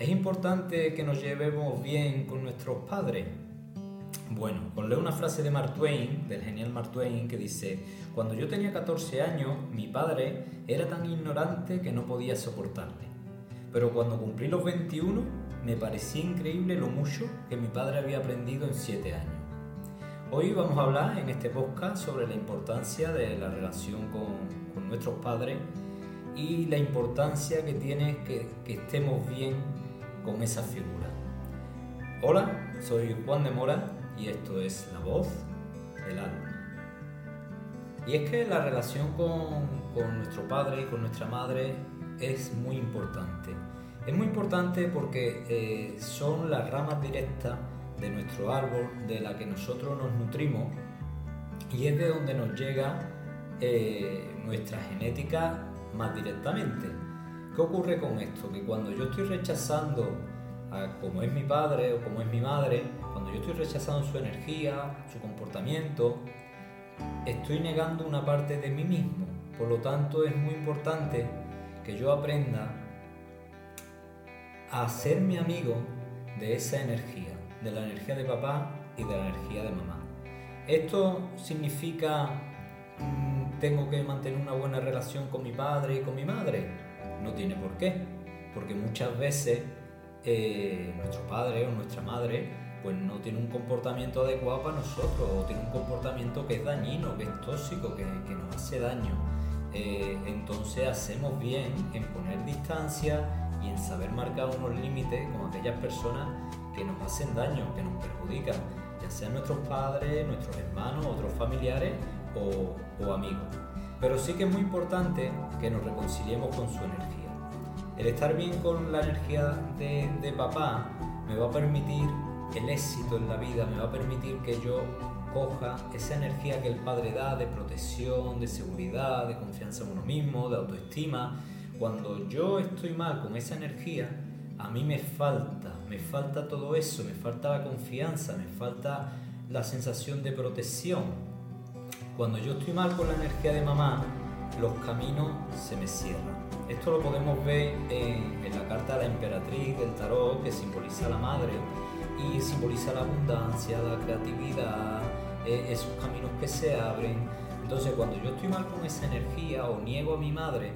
¿Es importante que nos llevemos bien con nuestros padres? Bueno, os leo una frase de Mark Twain, del genial Mark Twain, que dice, cuando yo tenía 14 años, mi padre era tan ignorante que no podía soportarle. Pero cuando cumplí los 21, me parecía increíble lo mucho que mi padre había aprendido en 7 años. Hoy vamos a hablar en este podcast sobre la importancia de la relación con, con nuestros padres y la importancia que tiene que, que estemos bien con esa figura. Hola, soy Juan de Mora y esto es La Voz del Alma. Y es que la relación con, con nuestro padre y con nuestra madre es muy importante. Es muy importante porque eh, son las ramas directas de nuestro árbol de la que nosotros nos nutrimos y es de donde nos llega eh, nuestra genética más directamente. ¿Qué ocurre con esto? Que cuando yo estoy rechazando a como es mi padre o como es mi madre, cuando yo estoy rechazando su energía, su comportamiento, estoy negando una parte de mí mismo. Por lo tanto, es muy importante que yo aprenda a ser mi amigo de esa energía, de la energía de papá y de la energía de mamá. Esto significa mm, tengo que mantener una buena relación con mi padre y con mi madre. No tiene por qué, porque muchas veces eh, nuestro padre o nuestra madre pues no tiene un comportamiento adecuado para nosotros o tiene un comportamiento que es dañino, que es tóxico, que, nos hace daño. Eh, entonces hacemos bien en poner distancia y en saber marcar unos límites con aquellas personas que nos hacen daño, que nos perjudican, ya sean nuestros padres, nuestros hermanos, otros familiares o, amigos. Pero sí que es muy importante que nos reconciliemos con su energía. El estar bien con la energía de, de papá me va a permitir el éxito en la vida, me va a permitir que yo coja esa energía que el padre da de protección, de seguridad, de confianza en uno mismo, de autoestima. Cuando yo estoy mal con esa energía, a mí me falta, me falta todo eso, me falta la confianza, me falta la sensación de protección. Cuando yo estoy mal con la energía de mamá, los caminos se me cierran. Esto lo podemos ver en, la carta de la emperatriz del tarot que simboliza a la madre y simboliza la abundancia, la creatividad, eh, esos caminos que se abren. Entonces cuando yo estoy mal con esa energía o niego a mi madre,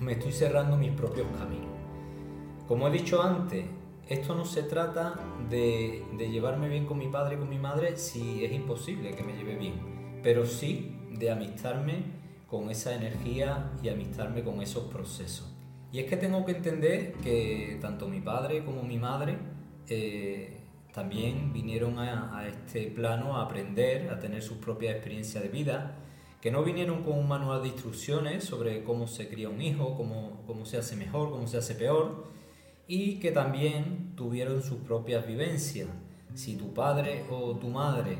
me estoy cerrando mis propios caminos. Como he dicho antes, esto no se trata de llevarme bien con mi padre y con mi madre si es imposible que me lleve bien, pero sí de amistarme con esa energía y amistarme con esos procesos. Y es que tengo que entender que tanto mi padre como mi madre eh, también vinieron a, este plano a aprender, a tener sus propias experiencias de vida, que no vinieron con un manual de instrucciones sobre cómo se cría un hijo, cómo, cómo se hace mejor, cómo se hace peor, y que también tuvieron sus propias vivencias. Si tu padre o tu madre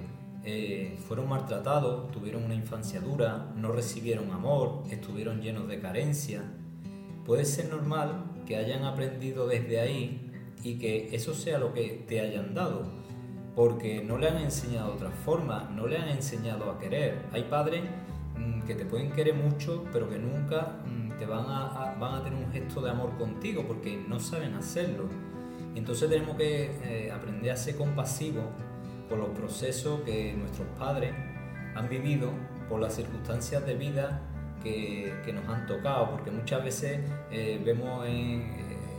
eh, fueron maltratados, tuvieron una infancia dura, no recibieron amor, estuvieron llenos de carencia, puede ser normal que hayan aprendido desde ahí y que eso sea lo que te hayan dado, porque no le han enseñado otra forma, no le han enseñado a querer. Hay padres mm, que te pueden querer mucho, pero que nunca mm, te van a, van a tener un gesto de amor contigo, porque no saben hacerlo. Entonces tenemos que eh, aprender a ser compasivos por los procesos que nuestros padres han vivido, por las circunstancias de vida que, que nos han tocado, porque muchas veces eh, vemos en,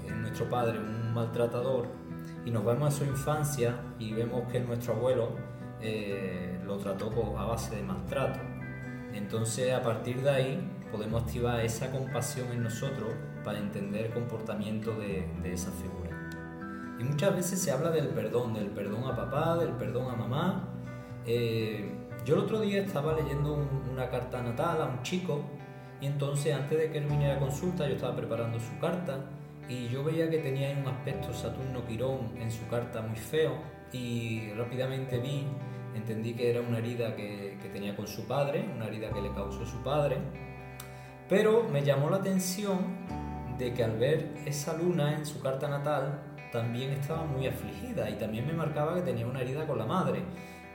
en nuestro padre un maltratador y nos vamos a su infancia y vemos que nuestro abuelo eh, lo trató a base de maltrato. Entonces a partir de ahí podemos activar esa compasión en nosotros para entender el comportamiento de, esa figura. Y muchas veces se habla del perdón, del perdón a papá, del perdón a mamá. Eh, yo el otro día estaba leyendo una carta natal a un chico y entonces antes de que él viniera a consulta yo estaba preparando su carta y yo veía que tenía un aspecto Saturno-Quirón en su carta muy feo y rápidamente vi, entendí que era una herida que, que, tenía con su padre, una herida que le causó su padre, pero me llamó la atención de que al ver esa luna en su carta natal también estaba muy afligida y también me marcaba que tenía una herida con la madre.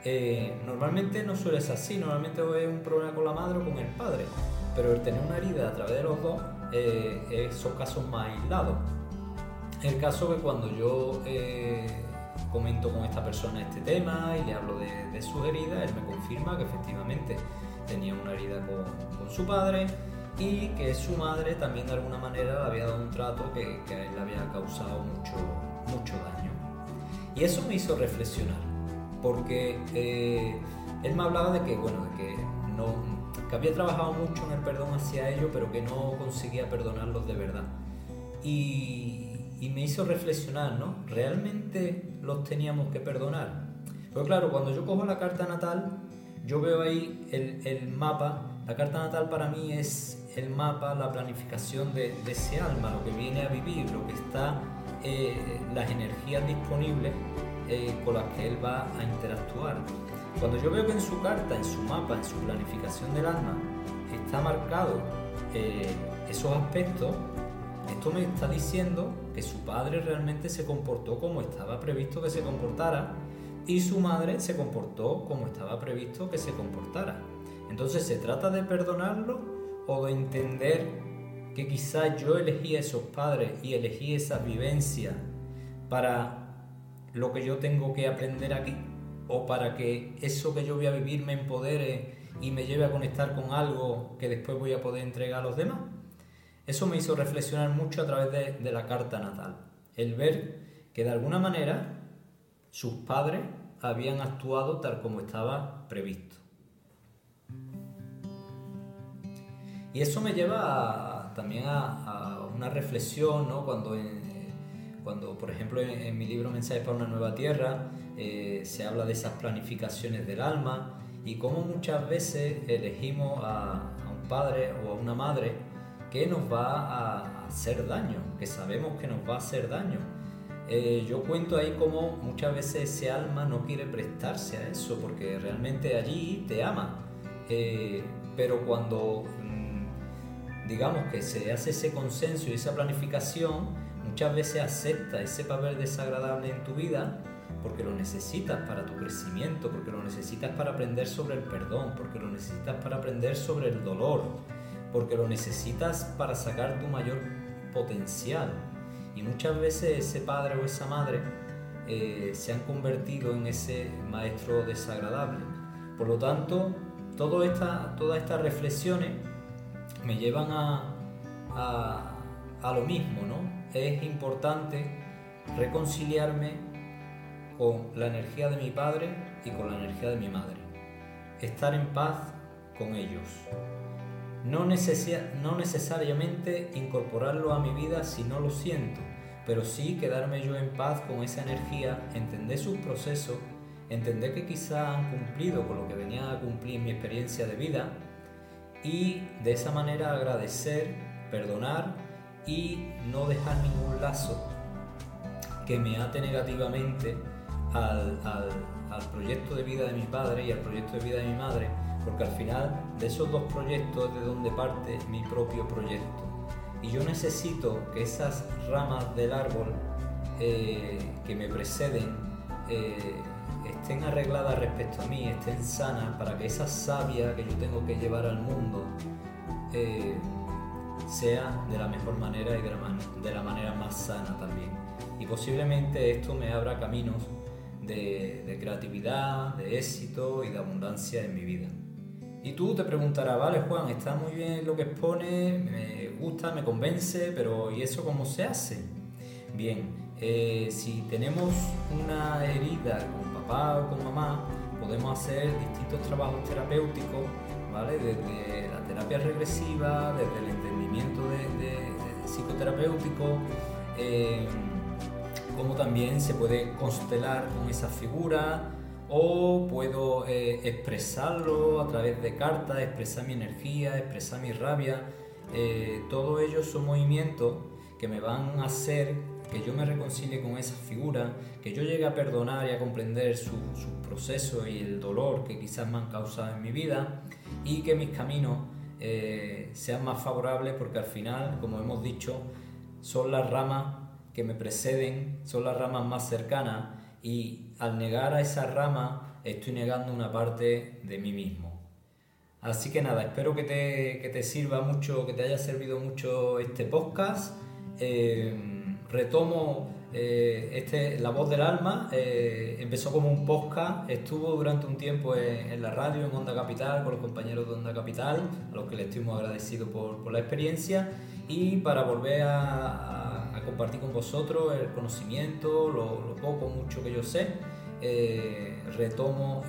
Eh, normalmente no suele ser así, normalmente es un problema con la madre o con el padre, pero el tener una herida a través de los dos eh, son casos más aislados. El caso que cuando yo eh, comento con esta persona este tema y le hablo de, su herida, él me confirma que efectivamente tenía una herida con, su padre y que su madre también de alguna manera le había dado un trato que, a él le había causado mucho, mucho daño. Y eso me hizo reflexionar, porque eh, él me hablaba de que, bueno, de que, no, que había trabajado mucho en el perdón hacia ellos, pero que no conseguía perdonarlos de verdad. Y, y me hizo reflexionar, ¿no? ¿Realmente los teníamos que perdonar? Pero claro, cuando yo cojo la carta natal, yo veo ahí el, el mapa. La carta natal para mí es el mapa, la planificación de, ese alma, lo que viene a vivir, lo que está, eh, las energías disponibles eh, con las que él va a interactuar. Cuando yo veo que en su carta, en su mapa, en su planificación del alma, está marcado eh, esos aspectos, esto me está diciendo que su padre realmente se comportó como estaba previsto que se comportara y su madre se comportó como estaba previsto que se comportara. Entonces, ¿se trata de perdonarlo o de entender que quizás yo elegí a esos padres y elegí esa vivencia para lo que yo tengo que aprender aquí? ¿O para que eso que yo voy a vivir me empodere y me lleve a conectar con algo que después voy a poder entregar a los demás? Eso me hizo reflexionar mucho a través de, la carta natal. El ver que de alguna manera sus padres habían actuado tal como estaba previsto. Y eso me lleva también a, una reflexión, ¿no? Cuando, cuando por ejemplo, en, mi libro Mensajes para una nueva tierra eh, se habla de esas planificaciones del alma y cómo muchas veces elegimos a, a un padre o a una madre que nos va a hacer daño, que sabemos que nos va a hacer daño. Eh, yo cuento ahí como muchas veces ese alma no quiere prestarse a eso, porque realmente allí te ama. Eh, pero cuando digamos que se hace ese consenso y esa planificación, muchas veces acepta ese papel desagradable en tu vida porque lo necesitas para tu crecimiento, porque lo necesitas para aprender sobre el perdón, porque lo necesitas para aprender sobre el dolor, porque lo necesitas para sacar tu mayor potencial. Y muchas veces ese padre o esa madre eh, se han convertido en ese maestro desagradable. Por lo tanto, todo esta, todas estas reflexiones me llevan a, a, lo mismo, ¿no? Es importante reconciliarme con la energía de mi padre y con la energía de mi madre. Estar en paz con ellos. No, no necesariamente incorporarlo a mi vida si no lo siento, pero sí quedarme yo en paz con esa energía, entender sus procesos, entender que quizá han cumplido con lo que venía a cumplir mi experiencia de vida y de esa manera agradecer, perdonar y no dejar ningún lazo que me ate negativamente al, al proyecto de vida de mi padre y al proyecto de vida de mi madre porque al final de esos dos proyectos es de donde parte mi propio proyecto. Y yo necesito que esas ramas del árbol eh, que me preceden eh, estén arregladas respecto a mí, estén sanas, para que esa savia que yo tengo que llevar al mundo eh, sea de la mejor manera y de la, de la manera más sana también. Y posiblemente esto me abra caminos de creatividad, de éxito y de abundancia en mi vida. Y tú te preguntarás, vale Juan, está muy bien lo que expone, me gusta, me convence, pero ¿y eso cómo se hace? Bien, eh, si tenemos una herida papá o con mamá, podemos hacer distintos trabajos terapéuticos, ¿vale? Desde la terapia regresiva, desde el entendimiento de, psicoterapéutico, eh, como también se puede constelar con esa figura o puedo eh, expresarlo a través de cartas, expresar mi energía, expresar mi rabia. Eh, todo ello son movimientos que me van a hacer que yo me reconcilie con esa figura, que yo llegue a perdonar y a comprender su, proceso y el dolor que quizás me han causado en mi vida y que mis caminos eh, sean más favorables porque al final, como hemos dicho, son las ramas que me preceden, son las ramas más cercanas y al negar a esa rama estoy negando una parte de mí mismo. Así que nada, espero que te, te sirva mucho, que te haya servido mucho este podcast. Eh, retomo eh, este, La Voz del Alma, eh, empezó como un podcast, estuvo durante un tiempo en, la radio, en Onda Capital, con los compañeros de Onda Capital, a los que les estoy muy agradecido por, la experiencia, y para volver a, compartir con vosotros el conocimiento, lo, lo poco, mucho que yo sé, retomo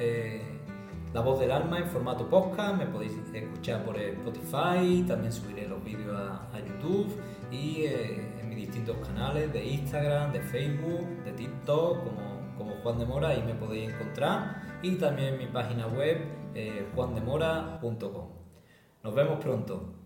la Voz del Alma en formato podcast, me podéis escuchar por Spotify, también subiré los vídeos a, YouTube y eh, en mis distintos canales de Instagram, de Facebook, de TikTok, como, como Juan de Mora, ahí me podéis encontrar y también en mi página web eh, juandemora.com. Nos vemos pronto.